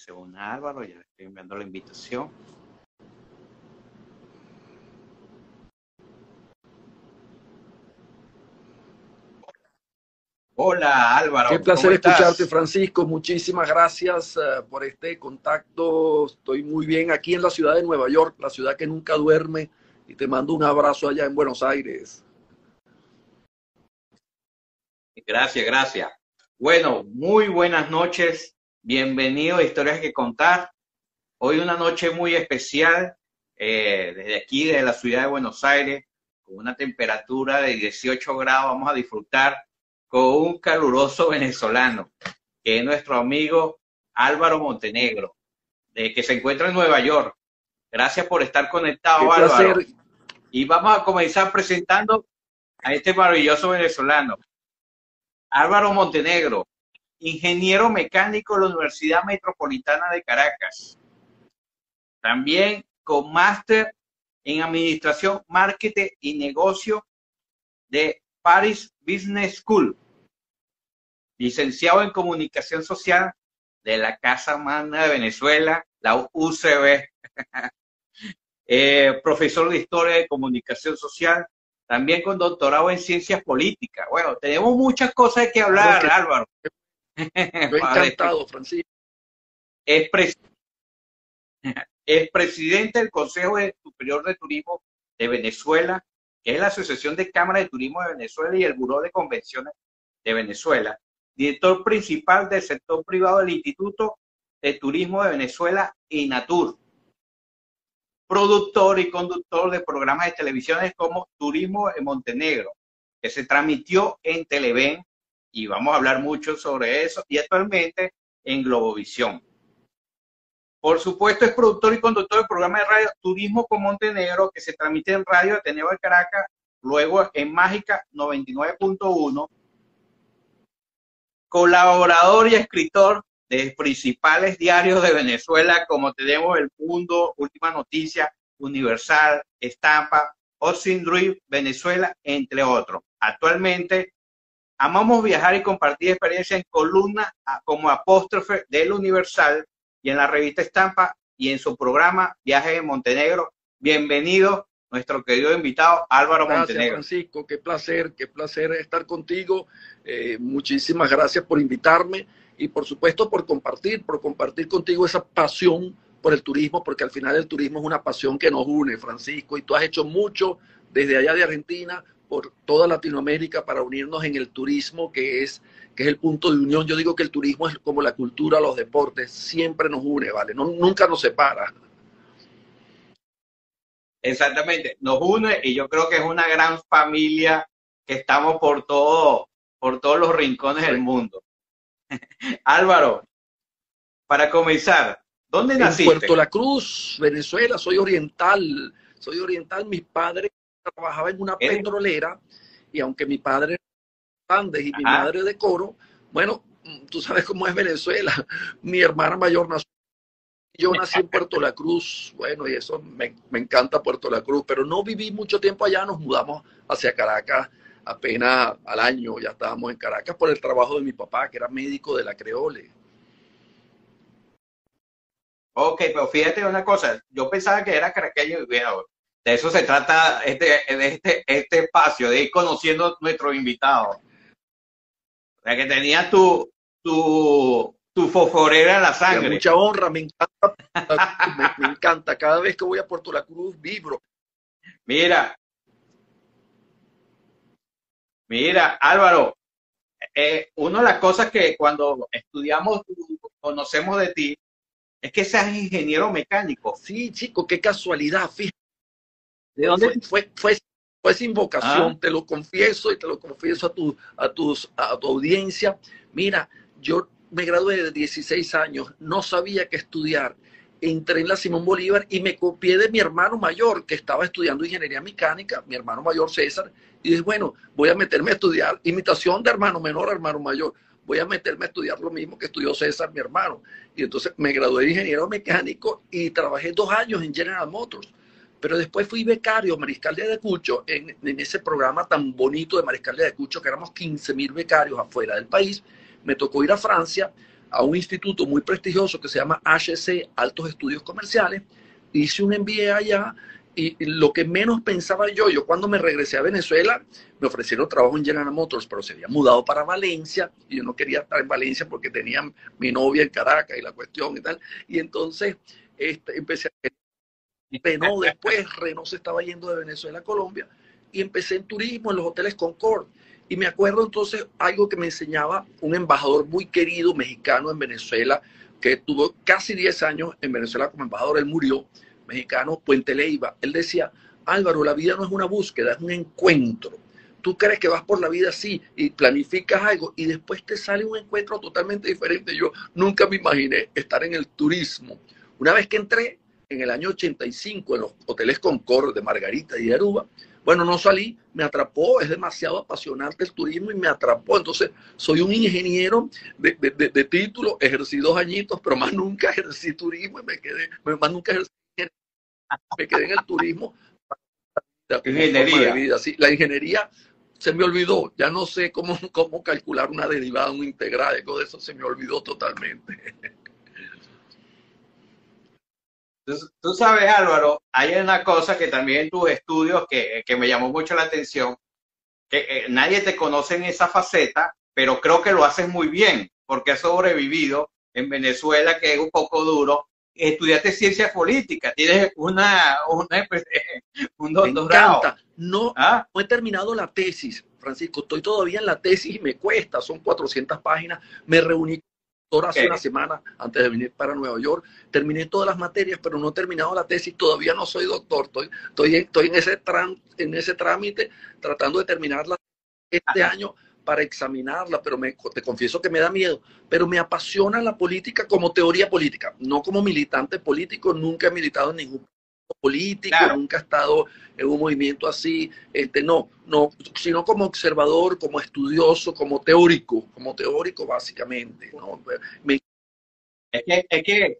Según Álvaro, ya le estoy enviando la invitación. Hola Álvaro. Qué placer escucharte Francisco. Muchísimas gracias uh, por este contacto. Estoy muy bien aquí en la ciudad de Nueva York, la ciudad que nunca duerme. Y te mando un abrazo allá en Buenos Aires. Gracias, gracias. Bueno, muy buenas noches. Bienvenido a Historias que Contar. Hoy una noche muy especial eh, desde aquí, desde la ciudad de Buenos Aires, con una temperatura de 18 grados. Vamos a disfrutar con un caluroso venezolano, que es nuestro amigo Álvaro Montenegro, de que se encuentra en Nueva York. Gracias por estar conectado, Álvaro. Y vamos a comenzar presentando a este maravilloso venezolano. Álvaro Montenegro, ingeniero mecánico de la Universidad Metropolitana de Caracas. También con máster en Administración, Marketing y Negocio de Paris Business School, licenciado en Comunicación Social de la Casa Magna de Venezuela, la UCB, eh, profesor de Historia de Comunicación Social, también con doctorado en Ciencias Políticas. Bueno, tenemos muchas cosas que hablar, Álvaro. encantado, Francisco. Es, es presidente del Consejo Superior de Turismo de Venezuela que es la Asociación de Cámaras de Turismo de Venezuela y el Buró de Convenciones de Venezuela, director principal del sector privado del Instituto de Turismo de Venezuela, INATUR, productor y conductor de programas de televisiones como Turismo en Montenegro, que se transmitió en Televen, y vamos a hablar mucho sobre eso, y actualmente en Globovisión. Por supuesto, es productor y conductor del programa de radio Turismo con Montenegro, que se transmite en Radio Ateneo de Caracas, luego en Mágica 99.1. Colaborador y escritor de principales diarios de Venezuela, como tenemos El Mundo, Última Noticia, Universal, Estampa, Austin Venezuela, entre otros. Actualmente, amamos viajar y compartir experiencias en columna como apóstrofe del Universal y en la revista Estampa y en su programa Viajes en Montenegro. Bienvenido, nuestro querido invitado Álvaro gracias, Montenegro. Francisco, qué placer, qué placer estar contigo. Eh, muchísimas gracias por invitarme y por supuesto por compartir, por compartir contigo esa pasión por el turismo, porque al final el turismo es una pasión que nos une, Francisco, y tú has hecho mucho desde allá de Argentina por toda Latinoamérica para unirnos en el turismo, que es que es el punto de unión. Yo digo que el turismo es como la cultura, los deportes, siempre nos une, ¿vale? No, nunca nos separa. Exactamente, nos une y yo creo que es una gran familia que estamos por todo, por todos los rincones del mundo. Álvaro, para comenzar, ¿dónde naciste? En Puerto La Cruz, Venezuela, soy oriental, soy oriental, mis padres trabajaban en una petrolera y aunque mi padre Andes y mi madre de coro, bueno, tú sabes cómo es Venezuela. Mi hermana mayor nació. Yo nací en Puerto La Cruz, bueno, y eso me, encanta Puerto La Cruz, pero no viví mucho tiempo allá, nos mudamos hacia Caracas apenas al año, ya estábamos en Caracas por el trabajo de mi papá, que era médico de la Creole. Ok, pero fíjate una cosa, yo pensaba que era caraqueño y de eso se trata este, este, este espacio, de ir conociendo a nuestros invitados. O sea, que tenía tu, tu, tu fosforera en la sangre. mucha honra, me encanta, me, encanta. Cada vez que voy a Puerto La Cruz, vibro. Mira, mira, Álvaro, eh, una de las cosas que cuando estudiamos, conocemos de ti, es que seas ingeniero mecánico. Sí, chico, qué casualidad, fíjate. ¿De dónde? Fue, fue, fue, sin vocación, ah. te lo confieso y te lo confieso a tu, a, tus, a tu audiencia. Mira, yo me gradué de 16 años, no sabía qué estudiar. Entré en la Simón Bolívar y me copié de mi hermano mayor, que estaba estudiando ingeniería mecánica, mi hermano mayor César, y dije, bueno, voy a meterme a estudiar imitación de hermano menor a hermano mayor. Voy a meterme a estudiar lo mismo que estudió César, mi hermano. Y entonces me gradué de ingeniero mecánico y trabajé dos años en General Motors. Pero después fui becario Mariscal de Ayacucho en, ese programa tan bonito de Mariscal de Ayacucho, que éramos 15 mil becarios afuera del país. Me tocó ir a Francia a un instituto muy prestigioso que se llama HC, Altos Estudios Comerciales. Hice un MBA allá y lo que menos pensaba yo, yo cuando me regresé a Venezuela, me ofrecieron trabajo en General Motors, pero se había mudado para Valencia y yo no quería estar en Valencia porque tenía mi novia en Caracas y la cuestión y tal. Y entonces este, empecé a... Renault después, Renault se estaba yendo de Venezuela a Colombia y empecé en turismo en los hoteles Concord. Y me acuerdo entonces algo que me enseñaba un embajador muy querido mexicano en Venezuela, que tuvo casi 10 años en Venezuela como embajador, él murió mexicano, Puente Leiva, él decía, Álvaro, la vida no es una búsqueda, es un encuentro. Tú crees que vas por la vida así y planificas algo y después te sale un encuentro totalmente diferente. Yo nunca me imaginé estar en el turismo. Una vez que entré en el año 85 en los hoteles Concord de Margarita y de Aruba, bueno, no salí, me atrapó, es demasiado apasionante el turismo y me atrapó. Entonces, soy un ingeniero de, de, título, ejercí dos añitos, pero más nunca ejercí turismo y me quedé, más nunca ejercí me quedé en el turismo. Ingeniería. la ingeniería se me olvidó, ya no sé cómo, cómo calcular una derivada, un integral, algo de eso se me olvidó totalmente. Tú, sabes, Álvaro, hay una cosa que también en tus estudios que, me llamó mucho la atención, que eh, nadie te conoce en esa faceta, pero creo que lo haces muy bien, porque has sobrevivido en Venezuela, que es un poco duro, estudiaste ciencias políticas, tienes una, una un doctorado. No, ¿Ah? no he terminado la tesis, Francisco, estoy todavía en la tesis y me cuesta, son 400 páginas. Me reuní hace una semana antes de venir para Nueva York, terminé todas las materias, pero no he terminado la tesis, todavía no soy doctor, estoy, estoy, estoy en, ese en ese trámite tratando de terminarla este año para examinarla, pero me, te confieso que me da miedo, pero me apasiona la política como teoría política, no como militante político, nunca he militado en ningún político, nunca he estado en un movimiento así, este, no, no, sino como observador, como estudioso, como teórico, como teórico básicamente. Es, que, es que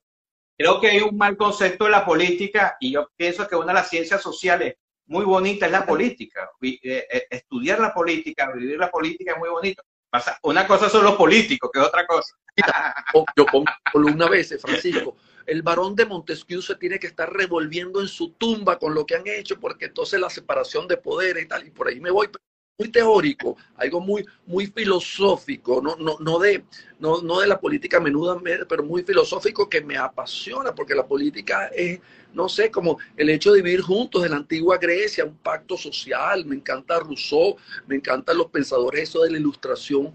creo que hay un mal concepto de la política y yo pienso que una de las ciencias sociales muy bonita es la política. Eh, eh, estudiar la política, vivir la política es muy bonito. Una cosa son los políticos, que es otra cosa. Yo pongo una vez, Francisco, el varón de Montesquieu se tiene que estar revolviendo en su tumba con lo que han hecho, porque entonces la separación de poder y tal, y por ahí me voy. Muy teórico, algo muy, muy filosófico, no, no, no, de, no, no de la política menuda, pero muy filosófico que me apasiona, porque la política es, no sé, como el hecho de vivir juntos de la antigua Grecia, un pacto social, me encanta Rousseau, me encantan los pensadores, eso de la ilustración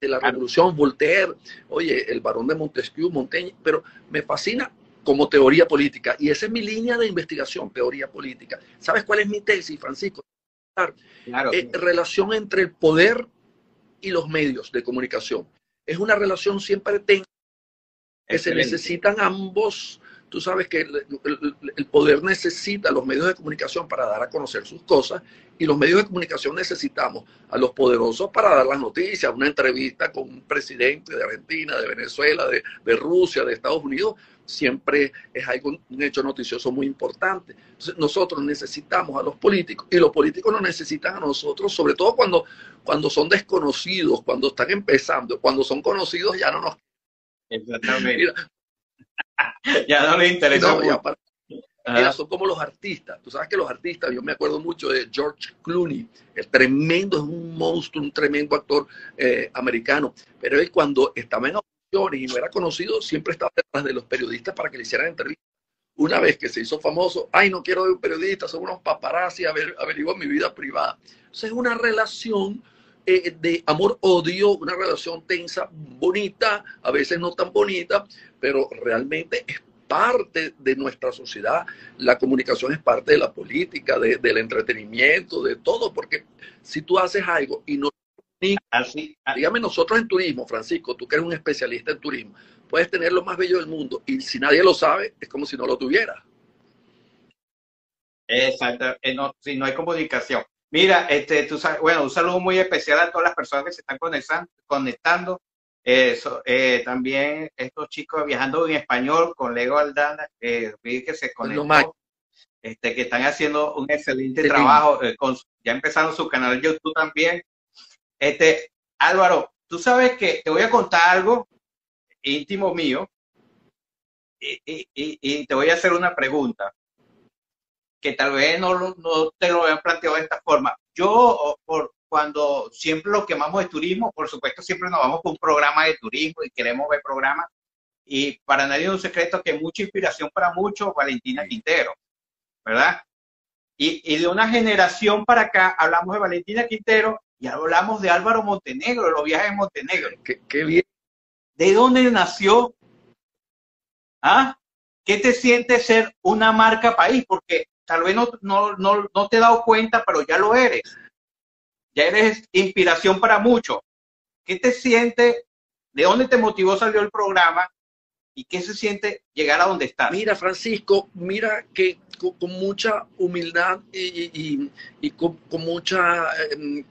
de la revolución, Voltaire, oye, el barón de Montesquieu, Montaigne, pero me fascina como teoría política. Y esa es mi línea de investigación, teoría política. ¿Sabes cuál es mi tesis, Francisco? Eh, relación entre el poder y los medios de comunicación. Es una relación siempre tensa, que se necesitan ambos. Tú sabes que el, poder necesita los medios de comunicación para dar a conocer sus cosas y los medios de comunicación necesitamos a los poderosos para dar las noticias, una entrevista con un presidente de Argentina, de Venezuela, de, de Rusia, de Estados Unidos, siempre es algo, un hecho noticioso muy importante. Entonces, nosotros necesitamos a los políticos y los políticos nos necesitan a nosotros, sobre todo cuando, cuando son desconocidos, cuando están empezando, cuando son conocidos ya no nos... Exactamente. ya no les interesa. mira, son como los artistas. Tú sabes que los artistas, yo me acuerdo mucho de George Clooney, el tremendo, es un monstruo, un tremendo actor eh, americano. Pero él cuando estaba en y no era conocido, siempre estaba detrás de los periodistas para que le hicieran entrevistas. Una vez que se hizo famoso, ay, no quiero ver un periodista, son unos paparazzi, a ver, averiguo mi vida privada. Entonces es una relación eh, de amor-odio, una relación tensa, bonita, a veces no tan bonita, pero realmente es parte de nuestra sociedad. La comunicación es parte de la política, del entretenimiento, de todo, porque si tú haces algo y no... Así, dígame nosotros en turismo, Francisco, tú que eres un especialista en turismo, puedes tener lo más bello del mundo y si nadie lo sabe, es como si no lo tuviera. Exacto, eh, no, si no hay comunicación. Mira, este, tú sabes, bueno, un saludo muy especial a todas las personas que se están conectando. conectando. Eso, eh, también estos chicos viajando en español con Lego Aldana, eh, que se conectó, este, que están haciendo un excelente trabajo, eh, con, ya empezaron su canal de YouTube también. Este, Álvaro, tú sabes que te voy a contar algo íntimo mío y, y, y te voy a hacer una pregunta que tal vez no, no te lo habían planteado de esta forma. Yo, por, cuando siempre lo quemamos de turismo, por supuesto, siempre nos vamos con un programa de turismo y queremos ver programas. Y para nadie es un secreto que mucha inspiración para muchos, Valentina Quintero, ¿verdad? Y, y, de una generación para acá hablamos de Valentina Quintero y hablamos de Álvaro Montenegro, los viajes de Montenegro. Qué, qué bien. ¿De dónde nació? ¿Ah? ¿Qué te siente ser una marca país? Porque tal vez no, no, no, no te he dado cuenta, pero ya lo eres. Ya eres inspiración para muchos. ¿Qué te siente? ¿De dónde te motivó salió el programa? ¿Y qué se siente llegar a donde estás? Mira, Francisco, mira que con, mucha humildad y, y, con, mucha em,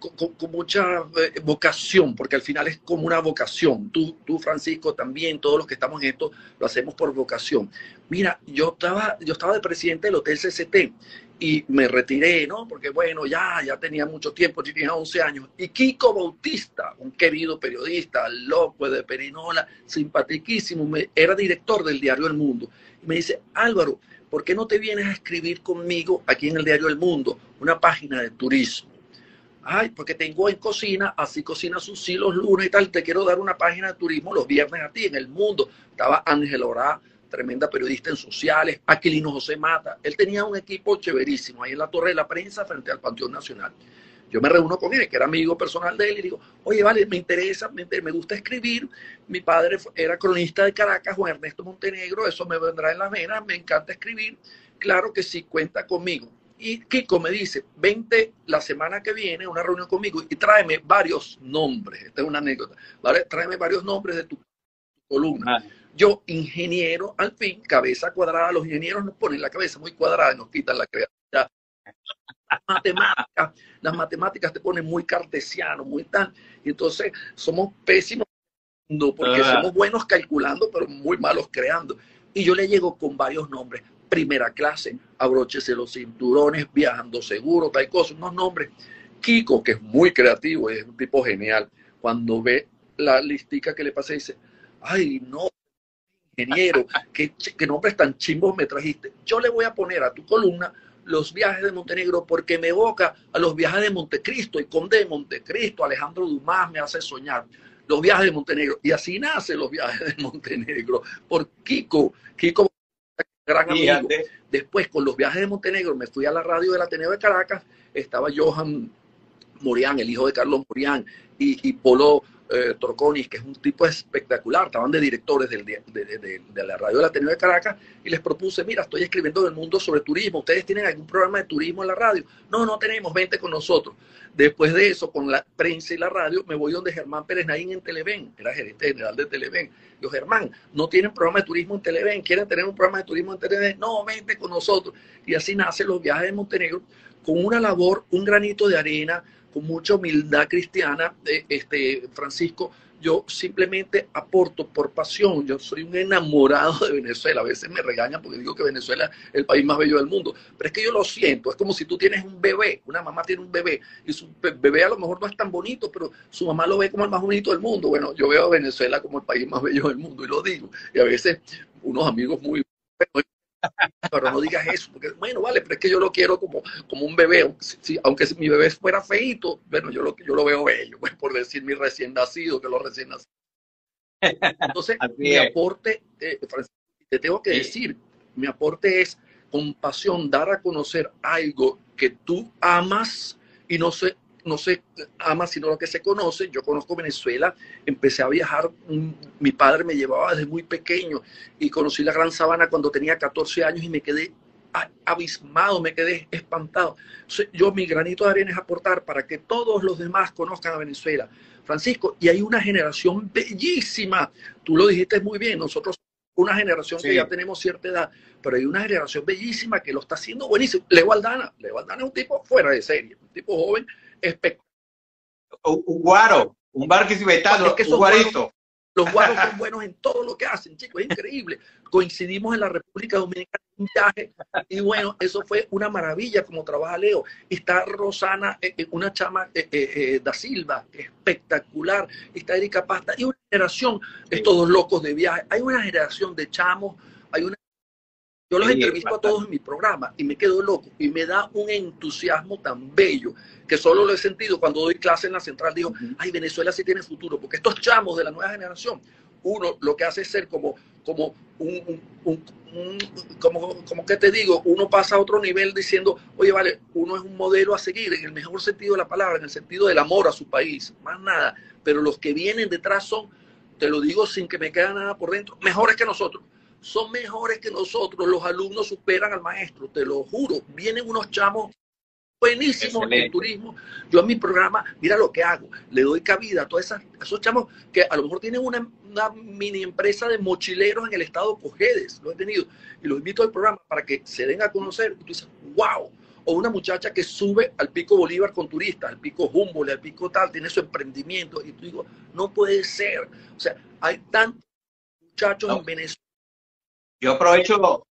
con, mucha eh, vocación, porque al final es como una vocación. Tú, tú, Francisco, también, todos los que estamos en esto, lo hacemos por vocación. Mira, yo estaba, yo estaba de presidente del Hotel CCT y me retiré, ¿no? Porque bueno, ya, ya tenía mucho tiempo, tenía 11 años. Y Kiko Bautista, un querido periodista, loco de Perinola, simpaticísimo, era director del diario El Mundo. Y me dice, Álvaro, ¿por qué no te vienes a escribir conmigo aquí en el diario El Mundo una página de turismo? Ay, porque tengo en cocina, así cocina sus sí los lunes y tal, te quiero dar una página de turismo los viernes a ti en el mundo. Estaba Ángel Orá, tremenda periodista en sociales, Aquilino José Mata. Él tenía un equipo chéverísimo ahí en la Torre de la Prensa frente al Panteón Nacional. Yo me reúno con él, que era amigo personal de él, y digo, oye, vale, me interesa, me, me gusta escribir. Mi padre era cronista de Caracas, Juan Ernesto Montenegro, eso me vendrá en las venas, me encanta escribir. Claro que sí, cuenta conmigo y Kiko me dice, vente la semana que viene a una reunión conmigo y tráeme varios nombres. Esta es una anécdota. ¿vale? Tráeme varios nombres de tu columna. Yo, ingeniero, al fin, cabeza cuadrada. Los ingenieros nos ponen la cabeza muy cuadrada y nos quitan la creatividad. Las matemáticas, las matemáticas te ponen muy cartesiano, muy tal. Y entonces somos pésimos porque somos buenos calculando, pero muy malos creando. Y yo le llego con varios nombres primera clase, abróchese los cinturones, viajando seguro, tal cosa, unos nombres. Kiko, que es muy creativo, es un tipo genial, cuando ve la listica que le pasé, dice, ay, no, ingeniero, qué, qué nombres tan chimbos me trajiste. Yo le voy a poner a tu columna los viajes de Montenegro porque me evoca a los viajes de Montecristo y Conde de Montecristo, Alejandro Dumas me hace soñar los viajes de Montenegro. Y así nacen los viajes de Montenegro por Kiko. Kiko gran amigo. Después, con los viajes de Montenegro, me fui a la radio del Ateneo de Caracas, estaba Johan Morián, el hijo de Carlos Morián, y, y Polo eh, Troconis, que es un tipo espectacular, estaban de directores de, de, la radio del Ateneo de Caracas, y les propuse, mira, estoy escribiendo del mundo sobre turismo, ¿ustedes tienen algún programa de turismo en la radio? No, no tenemos, vente con nosotros. Después de eso, con la prensa y la radio, me voy donde Germán Pérez Naín en Televen, era gerente general de Televen. Yo, Germán, no tienen programa de turismo en Televen, quieren tener un programa de turismo en Televen, no, vente con nosotros. Y así nacen los viajes de Montenegro, con una labor, un granito de arena, con mucha humildad cristiana, eh, este, Francisco, yo simplemente aporto por pasión. Yo soy un enamorado de Venezuela. A veces me regañan porque digo que Venezuela es el país más bello del mundo. Pero es que yo lo siento. Es como si tú tienes un bebé. Una mamá tiene un bebé y su bebé a lo mejor no es tan bonito, pero su mamá lo ve como el más bonito del mundo. Bueno, yo veo a Venezuela como el país más bello del mundo y lo digo. Y a veces unos amigos muy pero no digas eso, porque bueno, vale, pero es que yo lo quiero como, como un bebé, aunque mi bebé fuera feito, bueno, yo lo, yo lo veo bello, pues, por decir mi recién nacido, que lo recién nacido. Entonces, mi aporte, eh, te tengo que decir, mi aporte es compasión, dar a conocer algo que tú amas y no sé, no se ama sino lo que se conoce. Yo conozco Venezuela, empecé a viajar, mi padre me llevaba desde muy pequeño y conocí la Gran Sabana cuando tenía 14 años y me quedé abismado, me quedé espantado. Yo mi granito de arena es aportar para que todos los demás conozcan a Venezuela. Francisco, y hay una generación bellísima, tú lo dijiste muy bien, nosotros una generación que ya tenemos cierta edad, pero hay una generación bellísima que lo está haciendo buenísimo. Leo Aldana, Leo Aldana es un tipo fuera de serie, un tipo joven, espectacular. Un guaro, un barquisimetano, un guarito. Los guaros son buenos en todo lo que hacen, chicos, es increíble. Coincidimos en la República Dominicana en un viaje y bueno, eso fue una maravilla como trabaja Leo. Está Rosana, eh, eh, una chama eh, da Silva, espectacular. Está Erika Pasta. Y una generación, estos dos locos de viaje. Hay una generación de chamos, hay yo los entrevisto a todos en mi programa y me quedo loco y me da un entusiasmo tan bello que solo lo he sentido cuando doy clase en la central. Digo, ay, Venezuela sí tiene futuro, porque estos chamos de la nueva generación, uno lo que hace es ser como, como un, como, como que te digo, uno pasa a otro nivel diciendo, oye, vale, uno es un modelo a seguir en el mejor sentido de la palabra, en el sentido del amor a su país, más nada. Pero los que vienen detrás son, te lo digo sin que me quede nada por dentro, mejores que nosotros son mejores que nosotros, los alumnos superan al maestro, te lo juro. Vienen unos chamos buenísimos en el turismo. Yo en mi programa, mira lo que hago, le doy cabida a todos esos chamos que a lo mejor tienen una, mini empresa de mochileros en el estado Cojedes, lo he tenido, y los invito al programa para que se den a conocer. Y tú dices, wow, o una muchacha que sube al pico Bolívar con turistas, al pico Humboldt, al pico tal, tiene su emprendimiento, y tú digo, no puede ser. O sea, hay tantos muchachos en Venezuela yo aprovecho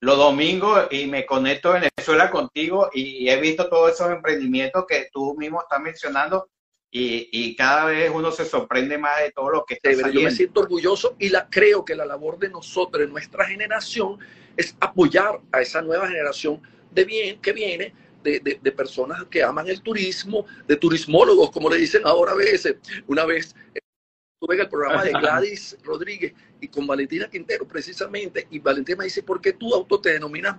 los domingos y me conecto a Venezuela contigo y he visto todos esos emprendimientos que tú mismo estás mencionando y, cada vez uno se sorprende más de todo lo que está Yo me siento orgulloso y la, creo que la labor de nosotros, de nuestra generación, es apoyar a esa nueva generación de bien que viene de, de, personas que aman el turismo, de turismólogos, como le dicen ahora a veces. Una vez tuve en el programa de Gladys Rodríguez y con Valentina Quintero precisamente, y Valentina me dice, ¿por qué tú auto te denominas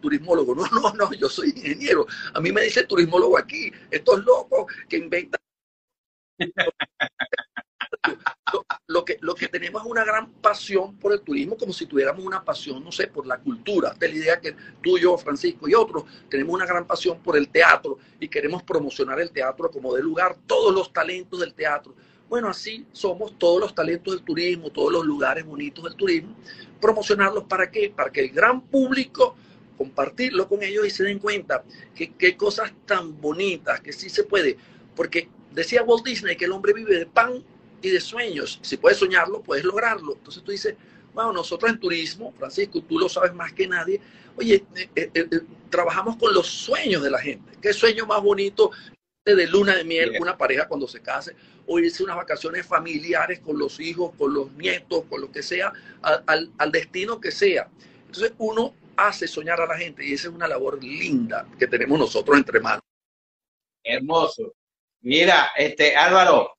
turismólogo? No, no, no, yo soy ingeniero. A mí me dice turismólogo aquí, estos locos que inventan. lo, que, lo que tenemos es una gran pasión por el turismo, como si tuviéramos una pasión, no sé, por la cultura. De la idea que tú, yo, Francisco y otros tenemos una gran pasión por el teatro y queremos promocionar el teatro como de lugar, todos los talentos del teatro bueno, así somos todos los talentos del turismo, todos los lugares bonitos del turismo, promocionarlos para qué? Para que el gran público compartirlo con ellos y se den cuenta que qué cosas tan bonitas, que sí se puede. Porque decía Walt Disney que el hombre vive de pan y de sueños. Si puedes soñarlo, puedes lograrlo. Entonces tú dices, bueno, nosotros en turismo, Francisco, tú lo sabes más que nadie, oye, eh, eh, eh, trabajamos con los sueños de la gente. ¿Qué sueño más bonito de luna de miel, una pareja cuando se case, o irse unas vacaciones familiares con los hijos, con los nietos, con lo que sea, al, al destino que sea. Entonces uno hace soñar a la gente y esa es una labor linda que tenemos nosotros entre manos. Hermoso. Mira, este Álvaro,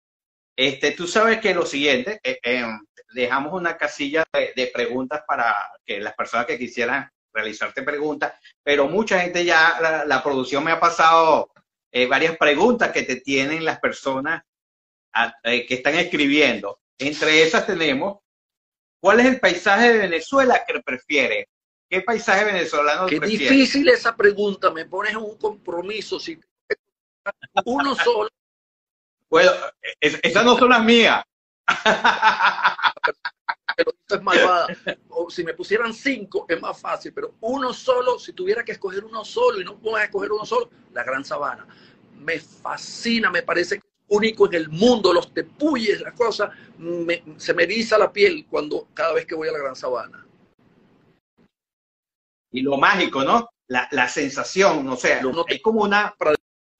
este, tú sabes que lo siguiente, eh, eh, dejamos una casilla de, preguntas para que las personas que quisieran realizarte preguntas, pero mucha gente ya, la producción me ha pasado eh, varias preguntas que te tienen las personas eh, que están escribiendo. Entre esas tenemos, ¿cuál es el paisaje de Venezuela que prefieres? ¿Qué paisaje venezolano Qué difícil esa pregunta, me pones un compromiso. Si uno solo. Bueno, esas no son las mías. pero esto es malvada. O si me pusieran cinco, es más fácil, pero uno solo, si tuviera que escoger uno solo y no puedo escoger uno solo, la Gran Sabana. Me fascina, me parece único en el mundo, los tepuyes, las cosas, se me eriza la piel cuando cada vez que voy a la Gran Sabana. Y lo mágico, ¿no? La, sensación, o sea, es como una,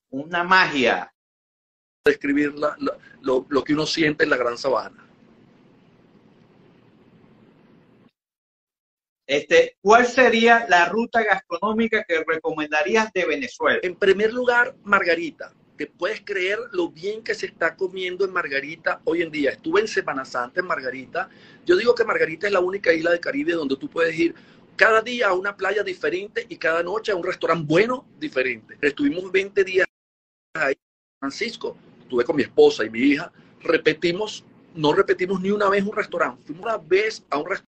una magia. Describir lo, lo que uno siente en la Gran Sabana. Este, ¿Cuál sería la ruta gastronómica que recomendarías de Venezuela? En primer lugar, Margarita. ¿Te puedes creer lo bien que se está comiendo en Margarita hoy en día? Estuve en Semana Santa en Margarita. Yo digo que Margarita es la única isla del Caribe donde tú puedes ir cada día a una playa diferente y cada noche a un restaurante bueno diferente. Estuvimos 20 días ahí Francisco, estuve con mi esposa y mi hija, repetimos, no repetimos ni una vez un restaurante, fuimos una vez a un restaurante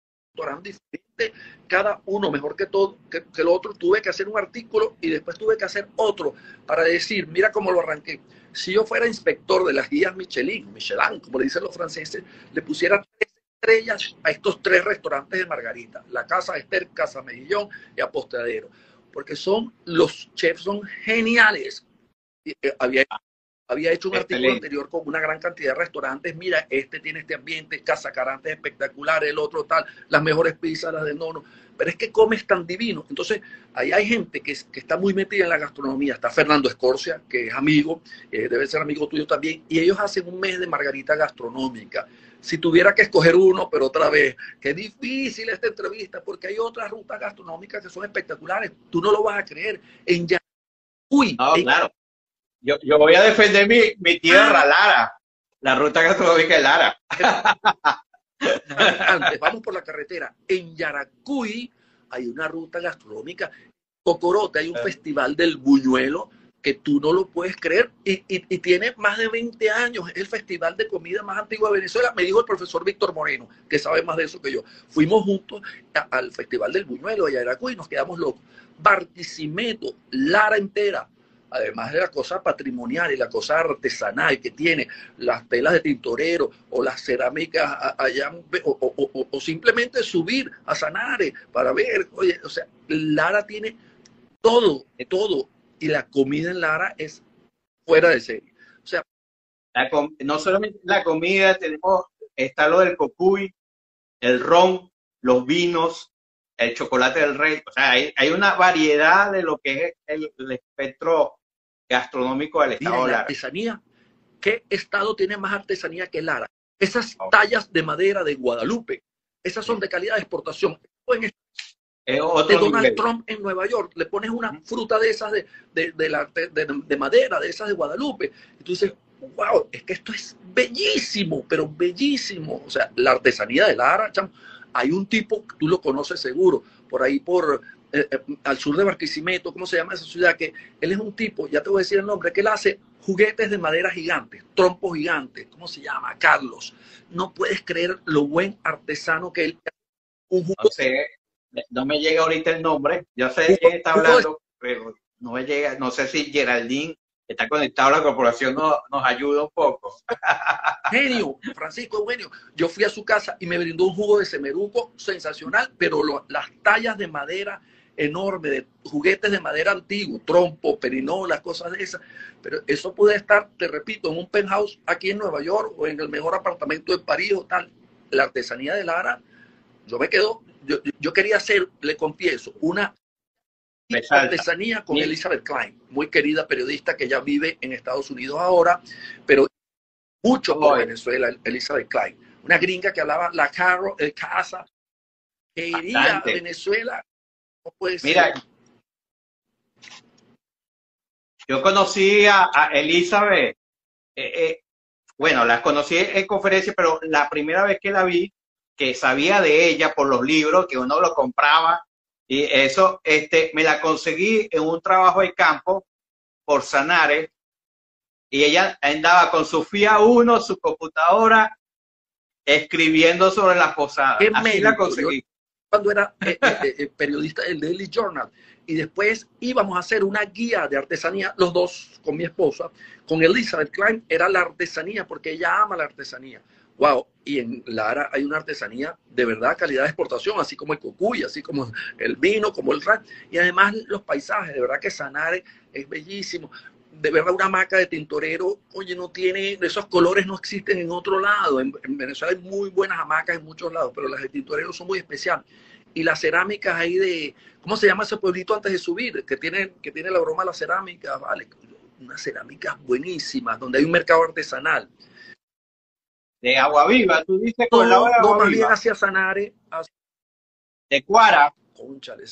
diferente, cada uno mejor que todo, que, el otro, tuve que hacer un artículo y después tuve que hacer otro para decir, mira cómo lo arranqué. Si yo fuera inspector de las guías Michelin, Michelin, como le dicen los franceses, le pusiera tres estrellas a estos tres restaurantes de Margarita, la Casa Esther, Casa Mejillón y Apostadero, porque son, los chefs son geniales. Eh, había había hecho un artículo anterior con una gran cantidad de restaurantes. Mira, este tiene este ambiente, Casa Carantes espectacular, el otro tal, las mejores pizzas, las de nono. Pero es que comes tan divino. Entonces, ahí hay gente que, que está muy metida en la gastronomía. Está Fernando Escorcia, que es amigo, eh, debe ser amigo tuyo también. Y ellos hacen un mes de margarita gastronómica. Si tuviera que escoger uno, pero otra vez, qué difícil esta entrevista, porque hay otras rutas gastronómicas que son espectaculares. Tú no lo vas a creer. En Uy, claro yo, yo voy a defender mi, mi tierra, ah. Lara, la ruta gastronómica de Lara. Antes, vamos por la carretera. En Yaracuy hay una ruta gastronómica. Cocorote hay un eh. festival del buñuelo que tú no lo puedes creer y, y, tiene más de 20 años. Es el festival de comida más antiguo de Venezuela. Me dijo el profesor Víctor Moreno, que sabe más de eso que yo. Fuimos juntos al festival del buñuelo de Yaracuy y nos quedamos locos. Barquisimeto, Lara entera, además de la cosa patrimonial y la cosa artesanal que tiene, las telas de tintorero o las cerámicas allá, o, simplemente subir a Sanare para ver, oye, o sea, Lara tiene todo, todo, y la comida en Lara es fuera de serie. O sea, no solamente la comida, tenemos, está lo del cocuy, el ron, los vinos, el chocolate del rey. O sea, hay, hay una variedad de lo que es el, el espectro gastronómico del estado de Lara. artesanía. ¿Qué estado tiene más artesanía que Lara? Esas tallas de madera de Guadalupe, esas son de calidad de exportación. de Donald Trump en Nueva York, le pones una fruta de esas de, de, de, madera, de esas de Guadalupe, y tú dices, wow, es que esto es bellísimo, pero bellísimo. O sea, la artesanía de Lara, hay un tipo, tú lo conoces seguro, por ahí por eh, eh, al sur de Barquisimeto, ¿cómo se llama esa ciudad? Que él es un tipo, ya te voy a decir el nombre, que él hace juguetes de madera gigantes, trompos gigantes, ¿cómo se llama? Carlos. No puedes creer lo buen artesano que él un No sé, no me llega ahorita el nombre, yo sé de quién está hablando, pero no me llega, no sé si Geraldine está conectado la corporación, nos, nos ayuda un poco. Genio, Francisco Eugenio. Yo fui a su casa y me brindó un jugo de semeruco sensacional, pero las tallas de madera enorme de juguetes de madera antiguo, trompo, perinolas, cosas de esas. Pero eso puede estar, te repito, en un penthouse aquí en Nueva York o en el mejor apartamento de París o tal. La artesanía de Lara, yo me quedo, yo, yo quería hacer, le confieso, una artesanía con Elizabeth Klein, muy querida periodista que ya vive en Estados Unidos ahora, pero mucho por Venezuela, Elizabeth Klein. Una gringa que hablaba la carro, el casa, que iría a Venezuela Mira, yo conocí a, Elizabeth, eh, eh, bueno, la conocí en conferencia, pero la primera vez que la vi, que sabía de ella por los libros, que uno lo compraba, y eso, este, me la conseguí en un trabajo de campo por Sanare, y ella andaba con su FIA 1, su computadora, escribiendo sobre la posada. Así la conseguí cuando era eh, eh, eh, periodista del Daily Journal. Y después íbamos a hacer una guía de artesanía, los dos con mi esposa, con Elizabeth Klein, era la artesanía, porque ella ama la artesanía. Wow, y en Lara hay una artesanía de verdad, calidad de exportación, así como el cocuy, así como el vino, como el rat, y además los paisajes, de verdad que Sanare es bellísimo de verdad una hamaca de tintorero, oye, no tiene, esos colores no existen en otro lado. En, Venezuela hay muy buenas hamacas en muchos lados, pero las de tintorero son muy especiales. Y las cerámicas ahí de, ¿cómo se llama ese pueblito antes de subir? Que tiene, que tiene la broma de la cerámica, vale, unas cerámicas buenísimas, donde hay un mercado artesanal. De agua viva, tú dices con no, agua no, bien hacia Sanare. De Cuara. Conchale.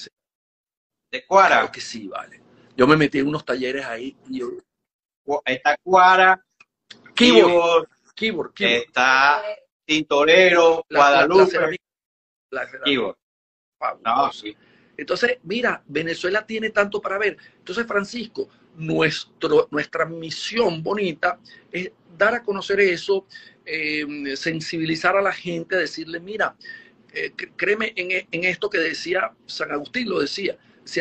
De Cuara. Claro que sí, vale. Yo me metí en unos talleres ahí. Y yo... Está Cuara, Keyboard, keyboard, está Tintorero, Guadalupe, la, Entonces, mira, Venezuela tiene tanto para ver. Entonces, Francisco, nuestro, nuestra misión bonita es dar a conocer eso, eh, sensibilizar a la gente, decirle, mira, eh, créeme en, en, esto que decía San Agustín, lo decía,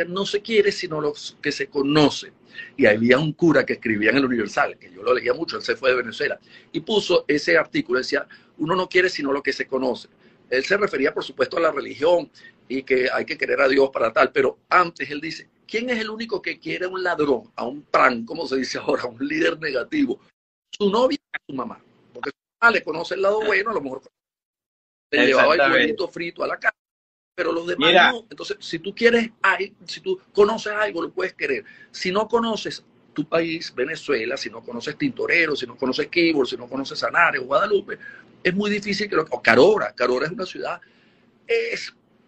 no se quiere sino lo que se conoce. Y había un cura que escribía en el Universal, que yo lo leía mucho, él se fue de Venezuela, y puso ese artículo, decía, uno no quiere sino lo que se conoce. Él se refería, por supuesto, a la religión y que hay que querer a Dios para tal, pero antes él dice, ¿quién es el único que quiere a un ladrón, a un pran, como se dice ahora, a un líder negativo? Su novia su mamá le conoce el lado bueno, a lo mejor le llevaba el huevito frito a la casa, pero los demás no. Entonces, si tú quieres, si tú conoces algo, lo puedes querer. Si no conoces tu país, Venezuela, si no conoces Tintorero, si no conoces Keyboard, si no conoces Sanare o Guadalupe, es muy difícil que lo... O Carora, Carora es una ciudad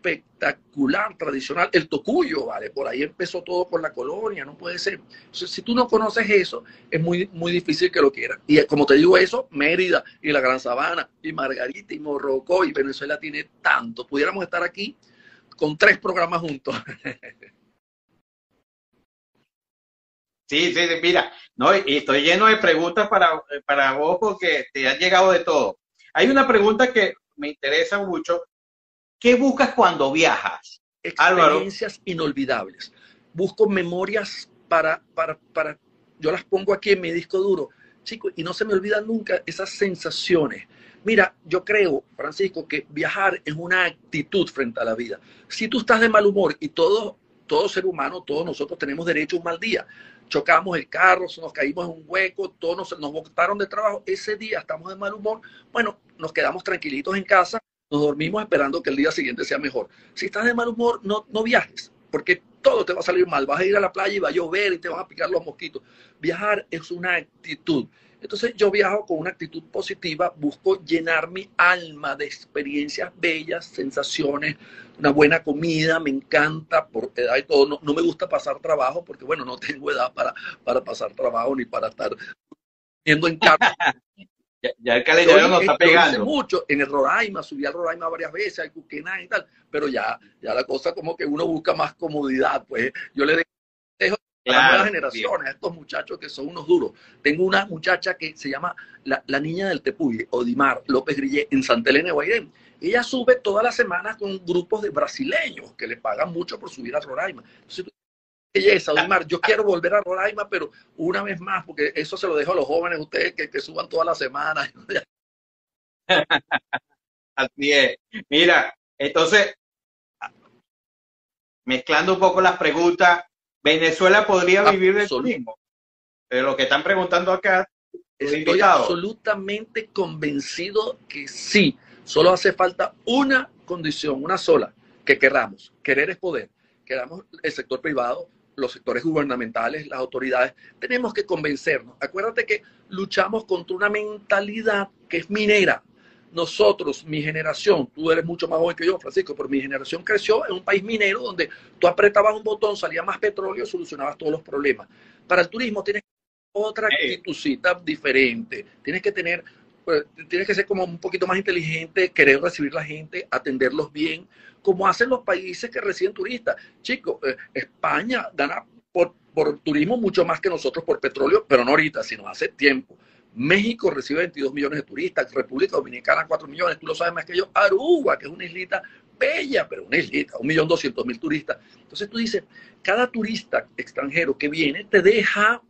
espectacular, tradicional. El Tocuyo, ¿vale? Por ahí empezó todo con la colonia, no puede ser. Si tú no conoces eso, es muy, muy difícil que lo quieras. Y como te digo eso, Mérida y la Gran Sabana y Margarita y Morrocoy y Venezuela tiene tanto. Pudiéramos estar aquí con tres programas juntos. Sí, sí, mira, no, y estoy lleno de preguntas para, para vos porque te han llegado de todo. Hay una pregunta que me interesa mucho. ¿Qué buscas cuando viajas? Experiencias inolvidables. Busco memorias para, para, para, yo las pongo aquí en mi disco duro, chicos, y no se me olvidan nunca esas sensaciones. Mira, yo creo, Francisco, que viajar es una actitud frente a la vida. Si tú estás de mal humor y todo, todo ser humano, todos nosotros tenemos derecho a un mal día, chocamos el carro, nos caímos en un hueco, todos nos, nos botaron de trabajo, ese día estamos de mal humor, bueno, nos quedamos tranquilitos en casa, nos dormimos esperando que el día siguiente sea mejor. Si estás de mal humor, no, no viajes, porque todo te va a salir mal. Vas a ir a la playa y va a llover y te van a picar los mosquitos. Viajar es una actitud. Entonces yo viajo con una actitud positiva, busco llenar mi alma de experiencias bellas, sensaciones, una buena comida, me encanta, por edad y todo, no, no me gusta pasar trabajo porque bueno, no tengo edad para, para pasar trabajo ni para estar viendo en casa. ya, el calendario no está pegando. mucho en el Roraima, subí al Roraima varias veces, al Cuquená y tal, pero ya, ya la cosa como que uno busca más comodidad, pues yo le dejo a las nuevas generaciones, a estos muchachos que son unos duros. Tengo una muchacha que se llama la, la niña del Tepuy, Odimar López Grillé, en Santa Elena de Guairén. Ella sube todas las semanas con grupos de brasileños que le pagan mucho por subir a Roraima. Entonces, belleza, Odimar, yo quiero volver a Roraima, pero una vez más, porque eso se lo dejo a los jóvenes, ustedes que, que suban todas las semanas. Así es. Mira, entonces, mezclando un poco las preguntas, Venezuela podría vivir del turismo. Pero lo que están preguntando acá, estoy absolutamente convencido que sí. Solo hace falta una condición, una sola, que queramos. Querer es poder. Queramos el sector privado, los sectores gubernamentales, las autoridades. Tenemos que convencernos. Acuérdate que luchamos contra una mentalidad que es minera nosotros, mi generación, tú eres mucho más joven que yo, Francisco, pero mi generación creció en un país minero donde tú apretabas un botón, salía más petróleo, solucionabas todos los problemas. Para el turismo tienes otra actitudcita diferente, tienes que tener, pues, tienes que ser como un poquito más inteligente, querer recibir la gente, atenderlos bien, como hacen los países que reciben turistas. Chicos, eh, España gana por, por turismo mucho más que nosotros por petróleo, pero no ahorita, sino hace tiempo. México recibe 22 millones de turistas, República Dominicana 4 millones, tú lo sabes más que yo, Aruba, que es una islita bella, pero una islita, un millón doscientos mil turistas. Entonces tú dices, cada turista extranjero que viene te deja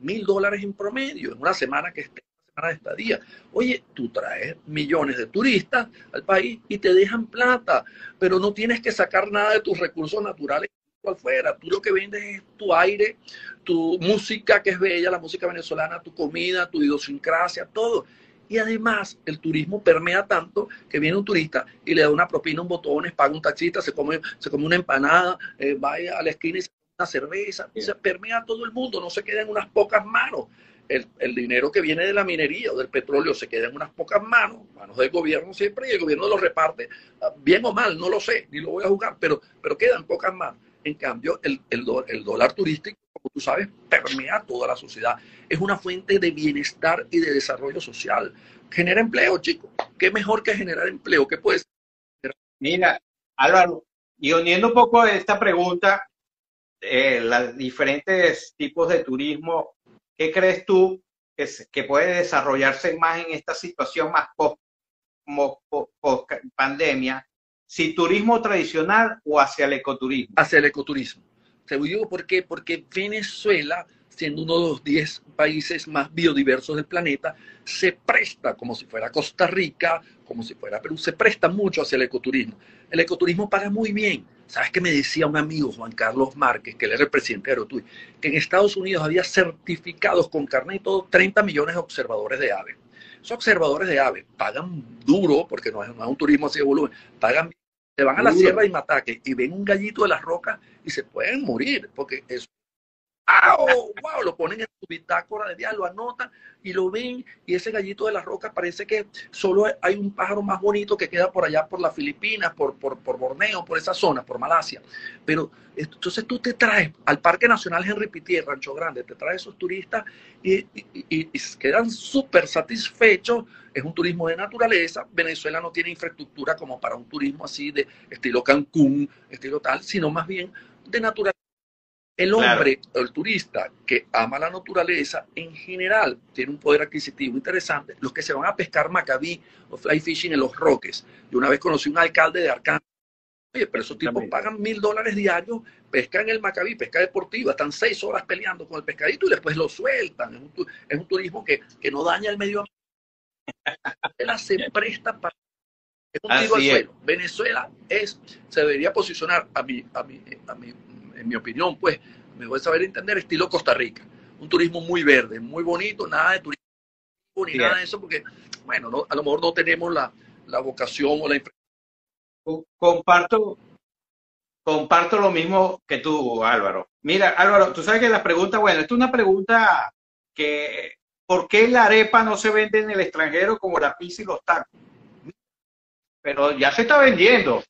mil dólares en promedio en una semana que esté de estadía. Oye, tú traes millones de turistas al país y te dejan plata, pero no tienes que sacar nada de tus recursos naturales cual fuera. Tú lo que vendes es tu aire, tu música que es bella, la música venezolana, tu comida, tu idiosincrasia, todo. Y además el turismo permea tanto que viene un turista y le da una propina, un botones, paga un taxista, se come, se come una empanada, eh, va a la esquina y se una cerveza, y se permea a todo el mundo, no se queda en unas pocas manos. El, el, dinero que viene de la minería o del petróleo se queda en unas pocas manos, manos del gobierno siempre, y el gobierno lo reparte, ah, bien o mal, no lo sé, ni lo voy a jugar, pero, pero queda en pocas manos. En cambio, el, el, el dólar turístico, como tú sabes, permea toda la sociedad. Es una fuente de bienestar y de desarrollo social. Genera empleo, chicos. ¿Qué mejor que generar empleo? ¿Qué puedes Mira, Álvaro, y uniendo un poco a esta pregunta, eh, los diferentes tipos de turismo, ¿qué crees tú que, que puede desarrollarse más en esta situación más post, post pandemia? Si turismo tradicional o hacia el ecoturismo. Hacia el ecoturismo. Te digo por qué, porque Venezuela siendo uno de los 10 países más biodiversos del planeta, se presta, como si fuera Costa Rica, como si fuera Perú, se presta mucho hacia el ecoturismo. El ecoturismo paga muy bien. ¿Sabes qué me decía un amigo, Juan Carlos Márquez, que él era el presidente de Aerotui? Que en Estados Unidos había certificados con carne y todo 30 millones de observadores de aves. Esos observadores de aves pagan duro, porque no es, un turismo así de volumen, pagan se van a la sierra y Mataque y ven un gallito de las rocas y se pueden morir, porque es ¡Wow! ¡Wow! Lo ponen en su bitácora de día, lo anotan y lo ven. Y ese gallito de la roca parece que solo hay un pájaro más bonito que queda por allá, por las Filipinas, por, por, por Borneo, por esa zona, por Malasia. Pero entonces tú te traes al Parque Nacional Henry Pitié, Rancho Grande, te traes esos turistas y, y, quedan súper satisfechos. Es un turismo de naturaleza. Venezuela no tiene infraestructura como para un turismo así de estilo Cancún, estilo tal, sino más bien de naturaleza el hombre, el turista que ama la naturaleza, en general tiene un poder adquisitivo interesante. Los que se van a pescar macabí o fly fishing en los roques. Yo una vez conocí un alcalde de Arkansas. Oye, pero esos tipos pagan mil dólares diarios, pescan el macabí, pesca deportiva, están seis horas peleando con el pescadito y después lo sueltan. Es un, turismo que, no daña el medio ambiente. se presta para es un tiro al suelo. Venezuela es, se debería posicionar a mi, a mi, a mi en mi opinión, pues, me voy a saber entender, estilo Costa Rica. Un turismo muy verde, muy bonito, nada de turismo ni nada de eso, porque, bueno, a lo mejor no tenemos la, vocación o la Comparto, comparto lo mismo que tú, Álvaro. Mira, Álvaro, tú sabes que la pregunta, bueno, esto es una pregunta que, ¿por qué la arepa no se vende en el extranjero como la pizza y los tacos? Pero ya se está vendiendo.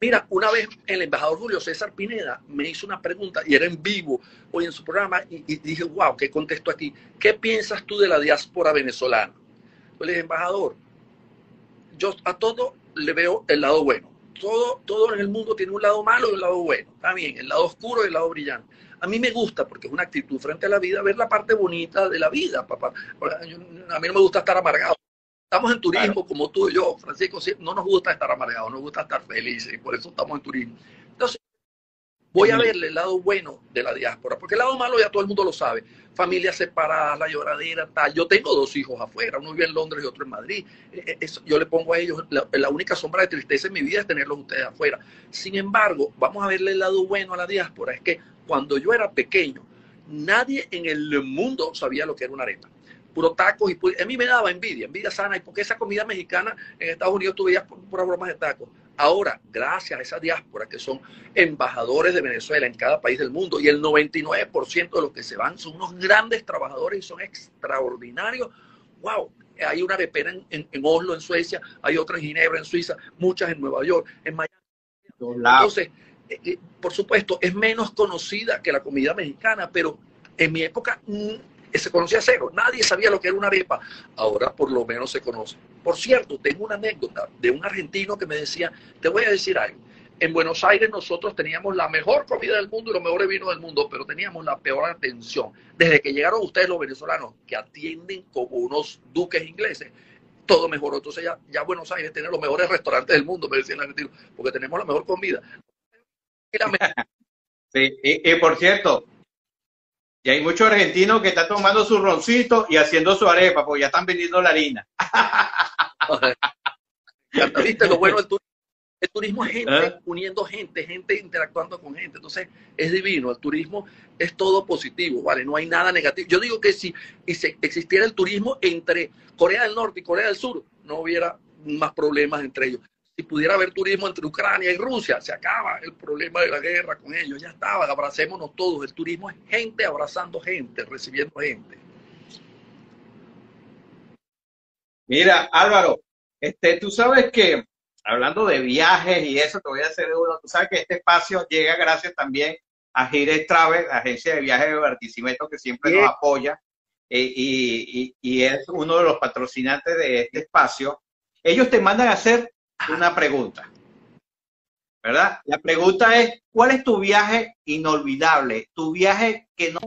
Mira, una vez el embajador Julio César Pineda me hizo una pregunta y era en vivo hoy en su programa y, dije, wow, ¿qué contesto aquí? ¿Qué piensas tú de la diáspora venezolana? Yo le dije, embajador, yo a todo le veo el lado bueno. Todo, todo en el mundo tiene un lado malo y un lado bueno. Está bien, el lado oscuro y el lado brillante. A mí me gusta porque es una actitud frente a la vida, ver la parte bonita de la vida, papá. A mí no me gusta estar amargado. Estamos en turismo, como tú y yo, Francisco, no nos gusta estar amargados, nos gusta estar felices, y por eso estamos en turismo. Entonces, voy a verle el lado bueno de la diáspora, porque el lado malo ya todo el mundo lo sabe. Familias separadas, la lloradera, tal. Yo tengo dos hijos afuera, uno vive en Londres y otro en Madrid. Eh, eh, yo le pongo a ellos, la, única sombra de tristeza en mi vida es tenerlos ustedes afuera. Sin embargo, vamos a verle el lado bueno a la diáspora. Es que cuando yo era pequeño, nadie en el mundo sabía lo que era una arepa puro tacos y a mí me daba envidia, envidia sana, y porque esa comida mexicana en Estados Unidos tú veías puras bromas de tacos. Ahora, gracias a esa diáspora que son embajadores de Venezuela en cada país del mundo y el 99% de los que se van son unos grandes trabajadores y son extraordinarios, wow, hay una arepera en, en, Oslo, en Suecia, hay otra en Ginebra, en Suiza, muchas en Nueva York, en Miami. Entonces, eh, eh, por supuesto, es menos conocida que la comida mexicana, pero en mi época mm, se conocía cero, nadie sabía lo que era una arepa, ahora por lo menos se conoce. Por cierto, tengo una anécdota de un argentino que me decía, te voy a decir algo, en Buenos Aires nosotros teníamos la mejor comida del mundo y los mejores vinos del mundo, pero teníamos la peor atención. Desde que llegaron ustedes los venezolanos, que atienden como unos duques ingleses, todo mejoró. Entonces ya, ya Buenos Aires tiene los mejores restaurantes del mundo, me decía el argentino, porque tenemos la mejor comida. Sí, y por cierto, y hay muchos argentinos que están tomando su roncito y haciendo su arepa, porque ya están vendiendo la harina. ¿Viste lo bueno del turismo? El turismo es gente ¿Eh? uniendo gente, gente interactuando con gente. Entonces, es divino. El turismo es todo positivo, ¿vale? No hay nada negativo. Yo digo que si existiera el turismo entre Corea del Norte y Corea del Sur, no hubiera más problemas entre ellos si pudiera haber turismo entre Ucrania y Rusia, se acaba el problema de la guerra con ellos, ya estaba, abracémonos todos. El turismo es gente abrazando gente, recibiendo gente. Mira, Álvaro, este, tú sabes que hablando de viajes y eso, te voy a hacer uno. Tú sabes que este espacio llega gracias también a Gires Travel, la agencia de viajes de Barquisimeto que siempre nos apoya eh, y, y es uno de los patrocinantes de este espacio. Ellos te mandan a hacer una pregunta. ¿verdad? La pregunta es, ¿cuál es tu viaje inolvidable? Tu viaje que no...